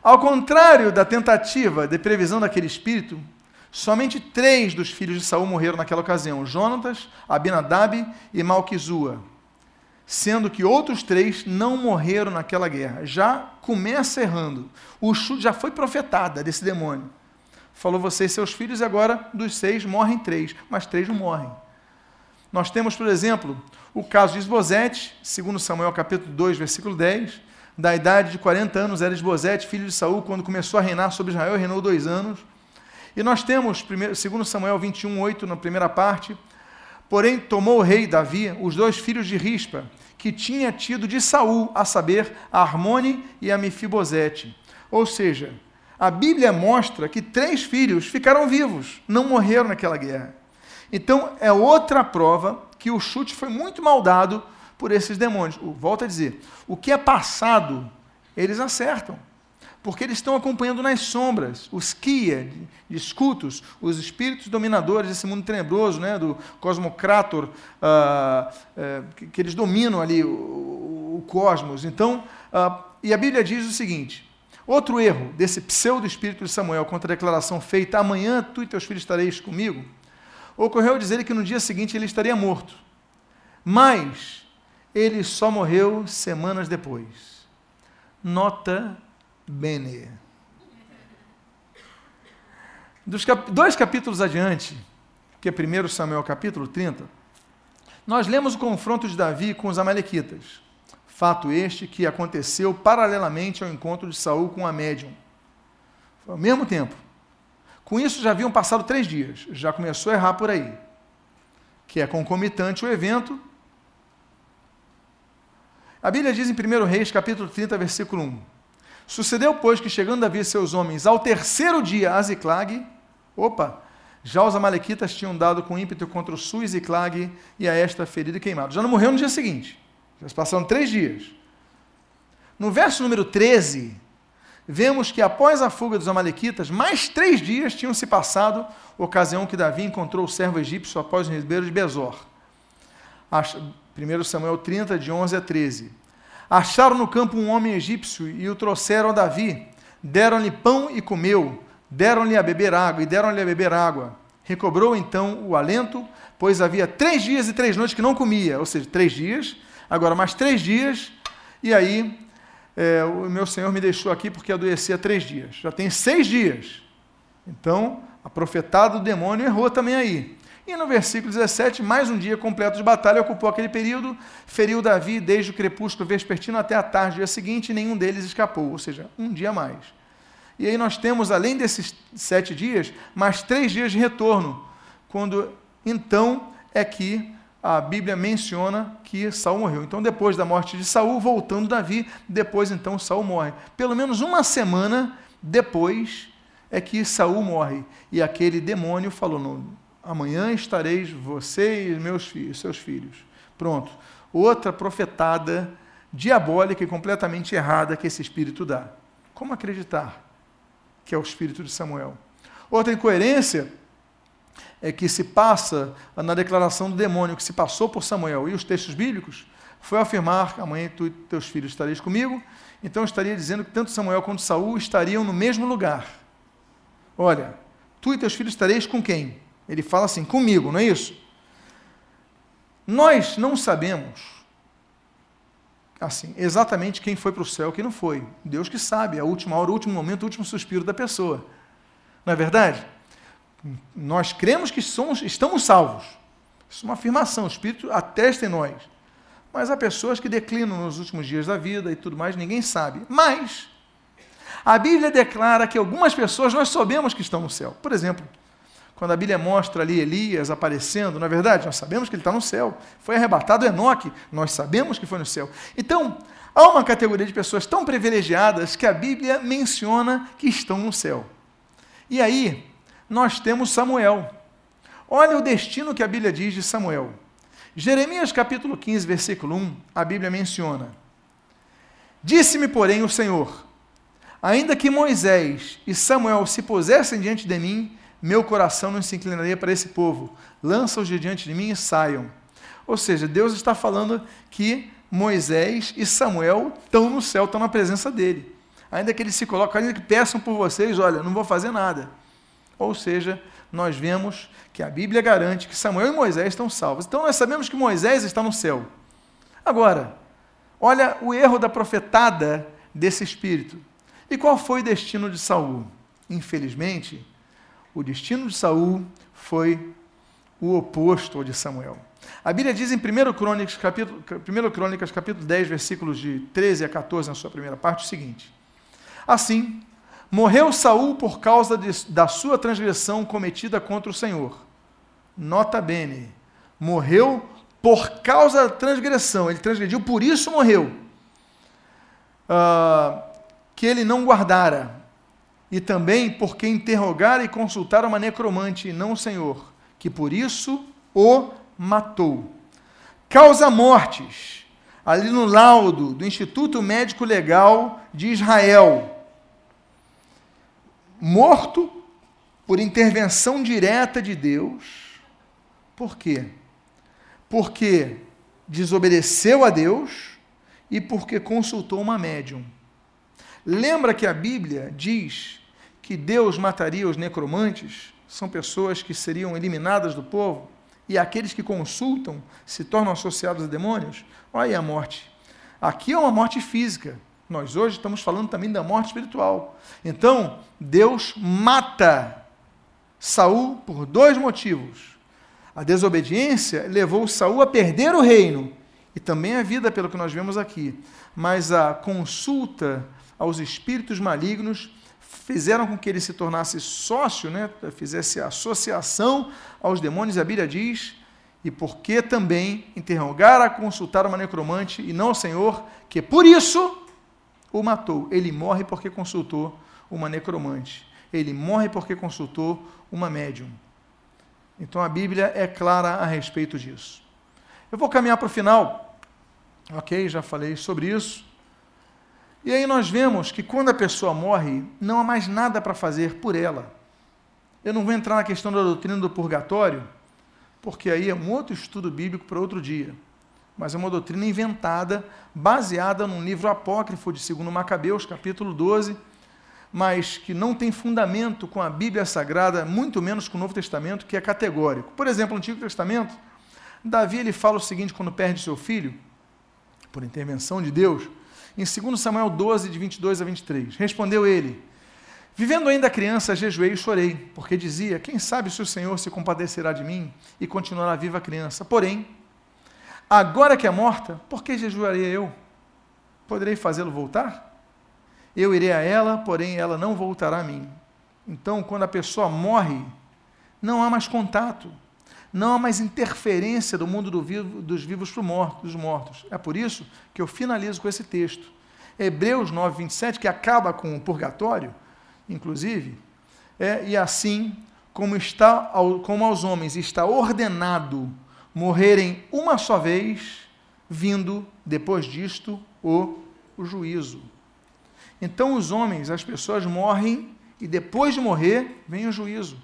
A: Ao contrário da tentativa de previsão daquele espírito, somente três dos filhos de Saul morreram naquela ocasião: Jonatas, Abinadab e Malquizua. Sendo que outros três não morreram naquela guerra. Já começa errando. O chute já foi profetada desse demônio. Falou vocês, seus filhos, e agora dos seis morrem três, mas três não morrem. Nós temos, por exemplo, o caso de Esbozete, segundo Samuel capítulo 2, versículo 10, da idade de 40 anos era Esbozete, filho de Saul, quando começou a reinar sobre Israel, reinou dois anos. E nós temos, segundo Samuel 21, 8, na primeira parte, porém tomou o rei Davi os dois filhos de Rispa, que tinha tido de Saul, a saber, a Armone e a Mefibosete. Ou seja, a Bíblia mostra que três filhos ficaram vivos, não morreram naquela guerra. Então, é outra prova que o chute foi muito mal dado por esses demônios. Volto a dizer, o que é passado, eles acertam. Porque eles estão acompanhando nas sombras, os Kia, de escutos, os espíritos dominadores desse mundo tenebroso, né, do Cosmocrator, uh, que, que, eles dominam ali o, o cosmos. Então, uh, e a Bíblia diz o seguinte: outro erro desse pseudo-espírito de Samuel contra a declaração feita: amanhã tu e teus filhos estareis comigo, Ocorreu dizer que no dia seguinte ele estaria morto. Mas ele só morreu semanas depois. Nota bene. Dos cap dois capítulos adiante, que é 1 Samuel capítulo 30, nós lemos o confronto de Davi com os amalequitas. Fato este que aconteceu paralelamente ao encontro de Saul com a médium. Foi ao mesmo tempo. Com isso já haviam passado três dias, já começou a errar por aí. Que é concomitante o evento. A Bíblia diz em 1 Reis, capítulo 30, versículo 1. Sucedeu, pois, que chegando Davi e seus homens ao terceiro dia a Ziclag, opa, já os amalequitas tinham dado com ímpeto contra o sul e Ziclag e a esta ferida e queimado. Já não morreu no dia seguinte. Já se passaram três dias. No verso número 13, vemos que após a fuga dos Amalequitas, mais três dias tinham se passado, ocasião que Davi encontrou o servo egípcio após o ribeiro de Bezor. 1 Samuel 30, de 11 a 13. Acharam no campo um homem egípcio e o trouxeram a Davi. Deram-lhe pão e comeu, deram-lhe a beber água e deram-lhe a beber água. Recobrou então o alento, pois havia três dias e três noites que não comia, ou seja, três dias, agora mais três dias, e aí é, o meu senhor me deixou aqui porque adoeci há três dias. Já tem seis dias. Então, a profetada do demônio errou também aí. E no versículo 17, mais um dia completo de batalha ocupou aquele período, feriu Davi desde o crepúsculo vespertino até a tarde do dia seguinte, e nenhum deles escapou, ou seja, um dia mais. E aí nós temos, além desses sete dias, mais três dias de retorno, quando então é que a Bíblia menciona que Saul morreu. Então, depois da morte de Saul, voltando Davi, depois então Saul morre. Pelo menos uma semana depois é que Saul morre. E aquele demônio falou: amanhã estareis você e meus filhos, seus filhos. Pronto. Outra profetada diabólica e completamente errada que esse espírito dá. Como acreditar que é o espírito de Samuel? Outra incoerência é que se passa na declaração do demônio que se passou por Samuel e os textos bíblicos foi afirmar: amanhã tu e teus filhos estareis comigo. Então estaria dizendo que tanto Samuel quanto Saul estariam no mesmo lugar. Olha, tu e teus filhos estareis com quem? Ele fala assim: comigo, não é isso? Nós não sabemos assim, exatamente quem foi para o céu quem não foi. Deus que sabe, a última hora, o último momento, o último suspiro da pessoa. Não é verdade? Nós cremos que somos, estamos salvos. Isso é uma afirmação, o Espírito atesta em nós. Mas há pessoas que declinam nos últimos dias da vida e tudo mais, ninguém sabe. Mas a Bíblia declara que algumas pessoas nós sabemos que estão no céu. Por exemplo, quando a Bíblia mostra ali Elias aparecendo, na é verdade, nós sabemos que ele está no céu. Foi arrebatado Enoque, nós sabemos que foi no céu. Então, há uma categoria de pessoas tão privilegiadas que a Bíblia menciona que estão no céu. E aí, nós temos Samuel. Olha o destino que a Bíblia diz de Samuel. Jeremias capítulo 15, versículo 1, a Bíblia menciona: Disse-me, porém, o Senhor: Ainda que Moisés e Samuel se pusessem diante de mim, meu coração não se inclinaria para esse povo. Lança-os de diante de mim e saiam. Ou seja, Deus está falando que Moisés e Samuel estão no céu, estão na presença dele. Ainda que eles se coloquem, ainda que peçam por vocês, olha, não vou fazer nada. Ou seja, nós vemos que a Bíblia garante que Samuel e Moisés estão salvos. Então nós sabemos que Moisés está no céu. Agora, olha o erro da profetada desse espírito. E qual foi o destino de Saul? Infelizmente, o destino de Saul foi o oposto ao de Samuel. A Bíblia diz em 1 Crônicas, capítulo, 1 Crônicas, capítulo 10, versículos de 13 a 14, na sua primeira parte, o seguinte: Assim, morreu Saul por causa de, da sua transgressão cometida contra o Senhor. Nota bene, morreu por causa da transgressão, ele transgrediu, por isso morreu. Uh, que ele não guardara, e também porque interrogar e consultar uma necromante e não o Senhor, que por isso o matou. Causa mortes, ali no laudo do Instituto Médico Legal de Israel. Morto por intervenção direta de Deus. Por quê? Porque desobedeceu a Deus e porque consultou uma médium. Lembra que a Bíblia diz que Deus mataria os necromantes, são pessoas que seriam eliminadas do povo, e aqueles que consultam se tornam associados a demônios, olha aí a morte. Aqui é uma morte física. Nós hoje estamos falando também da morte espiritual. Então, Deus mata Saul por dois motivos. A desobediência levou Saul a perder o reino e também a vida, pelo que nós vemos aqui. Mas a consulta aos espíritos malignos fizeram com que ele se tornasse sócio, né, fizesse associação aos demônios, a Bíblia diz, e porque também interrogar a consultar uma necromante e não o Senhor, que por isso o matou. Ele morre porque consultou uma necromante. Ele morre porque consultou uma médium. Então a Bíblia é clara a respeito disso. Eu vou caminhar para o final. Ok, já falei sobre isso. E aí nós vemos que quando a pessoa morre, não há mais nada para fazer por ela. Eu não vou entrar na questão da doutrina do purgatório, porque aí é um outro estudo bíblico para outro dia. Mas é uma doutrina inventada, baseada num livro apócrifo de 2 Macabeus, capítulo 12, mas que não tem fundamento com a Bíblia Sagrada, muito menos com o Novo Testamento, que é categórico. Por exemplo, no Antigo Testamento, Davi ele fala o seguinte quando perde seu filho, por intervenção de Deus, em 2 Samuel 12, de 22 a 23. Respondeu ele: Vivendo ainda criança, jejuei e chorei, porque dizia: Quem sabe se o Senhor se compadecerá de mim e continuará viva a criança. Porém, agora que é morta, por que jejuarei eu? Poderei fazê-lo voltar? Eu irei a ela, porém ela não voltará a mim. Então, quando a pessoa morre, não há mais contato não há mais interferência do mundo do vivo, dos vivos para morto, dos mortos. É por isso que eu finalizo com esse texto. Hebreus 9, 27, que acaba com o purgatório, inclusive, é, e assim como, está, como aos homens está ordenado morrerem uma só vez, vindo depois disto o, o juízo. Então os homens, as pessoas morrem e depois de morrer vem o juízo.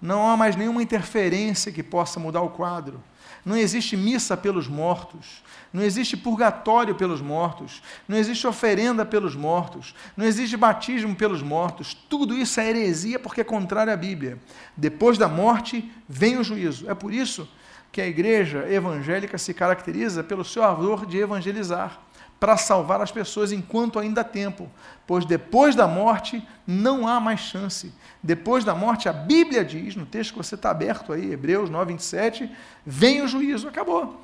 A: Não há mais nenhuma interferência que possa mudar o quadro. Não existe missa pelos mortos, não existe purgatório pelos mortos, não existe oferenda pelos mortos, não existe batismo pelos mortos. Tudo isso é heresia porque é contrário à Bíblia. Depois da morte vem o juízo. É por isso que a igreja evangélica se caracteriza pelo seu ardor de evangelizar para salvar as pessoas enquanto ainda há tempo, pois depois da morte não há mais chance. Depois da morte, a Bíblia diz, no texto que você está aberto aí, Hebreus 9, 27, vem o juízo, acabou.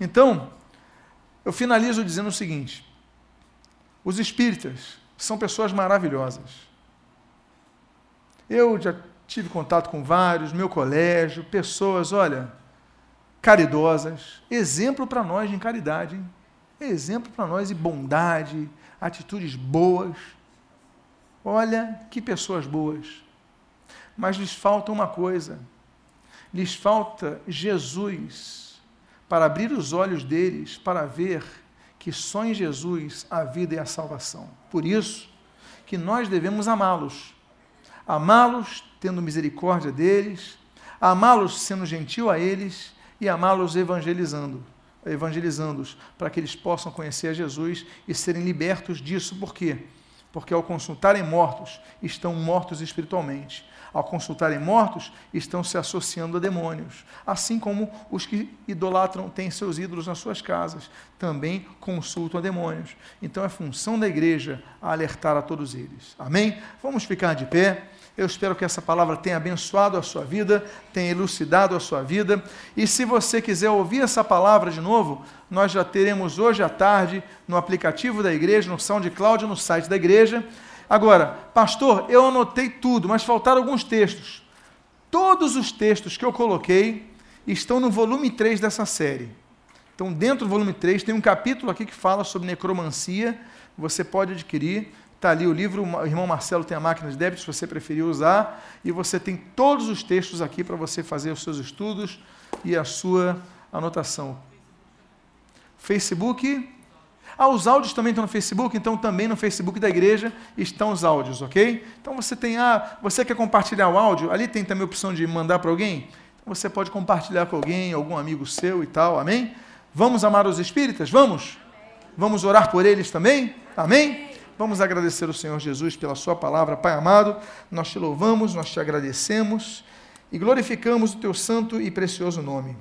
A: Então, eu finalizo dizendo o seguinte: os espíritas são pessoas maravilhosas. Eu já tive contato com vários, meu colégio, pessoas, olha, caridosas, exemplo para nós em caridade, hein? Exemplo para nós de bondade, atitudes boas. Olha que pessoas boas. Mas lhes falta uma coisa: lhes falta Jesus para abrir os olhos deles para ver que só em Jesus a vida e a salvação. Por isso que nós devemos amá-los. Amá-los tendo misericórdia deles, amá-los sendo gentil a eles e amá-los evangelizando evangelizando-os, para que eles possam conhecer a Jesus e serem libertos disso. Por quê? Porque ao consultarem mortos, estão mortos espiritualmente. Ao consultarem mortos, estão se associando a demônios. Assim como os que idolatram, têm seus ídolos nas suas casas, também consultam a demônios. Então é função da igreja alertar a todos eles. Amém? Vamos ficar de pé. Eu espero que essa palavra tenha abençoado a sua vida, tenha elucidado a sua vida. E se você quiser ouvir essa palavra de novo, nós já teremos hoje à tarde no aplicativo da igreja, no SoundCloud, no site da igreja. Agora, pastor, eu anotei tudo, mas faltaram alguns textos. Todos os textos que eu coloquei estão no volume 3 dessa série. Então, dentro do volume 3, tem um capítulo aqui que fala sobre necromancia. Você pode adquirir. Está ali o livro, o irmão Marcelo tem a máquina de débito, se você preferir usar, e você tem todos os textos aqui para você fazer os seus estudos e a sua anotação. Facebook. Ah, os áudios também estão no Facebook, então também no Facebook da igreja estão os áudios, ok? Então você tem, ah, você quer compartilhar o áudio? Ali tem também a opção de mandar para alguém? Então você pode compartilhar com alguém, algum amigo seu e tal, amém? Vamos amar os espíritas? Vamos? Vamos orar por eles também? Amém? Vamos agradecer o Senhor Jesus pela Sua palavra. Pai amado, nós te louvamos, nós te agradecemos e glorificamos o Teu santo e precioso nome.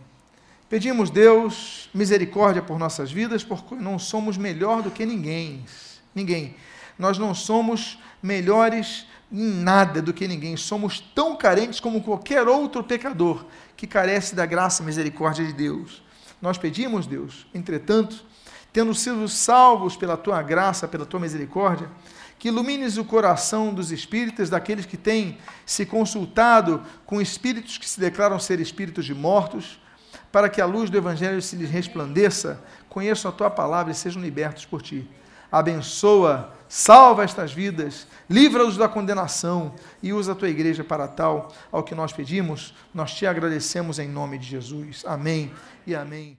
A: Pedimos, Deus, misericórdia por nossas vidas, porque não somos melhor do que ninguém. Ninguém. Nós não somos melhores em nada do que ninguém. Somos tão carentes como qualquer outro pecador que carece da graça e misericórdia de Deus. Nós pedimos, Deus, entretanto, tendo sido salvos pela tua graça, pela tua misericórdia, que ilumines o coração dos espíritas, daqueles que têm se consultado com espíritos que se declaram ser espíritos de mortos, para que a luz do Evangelho se lhes resplandeça, conheçam a tua palavra e sejam libertos por ti. Abençoa, salva estas vidas, livra-os da condenação e usa a tua igreja para tal, ao que nós pedimos, nós te agradecemos em nome de Jesus. Amém e amém.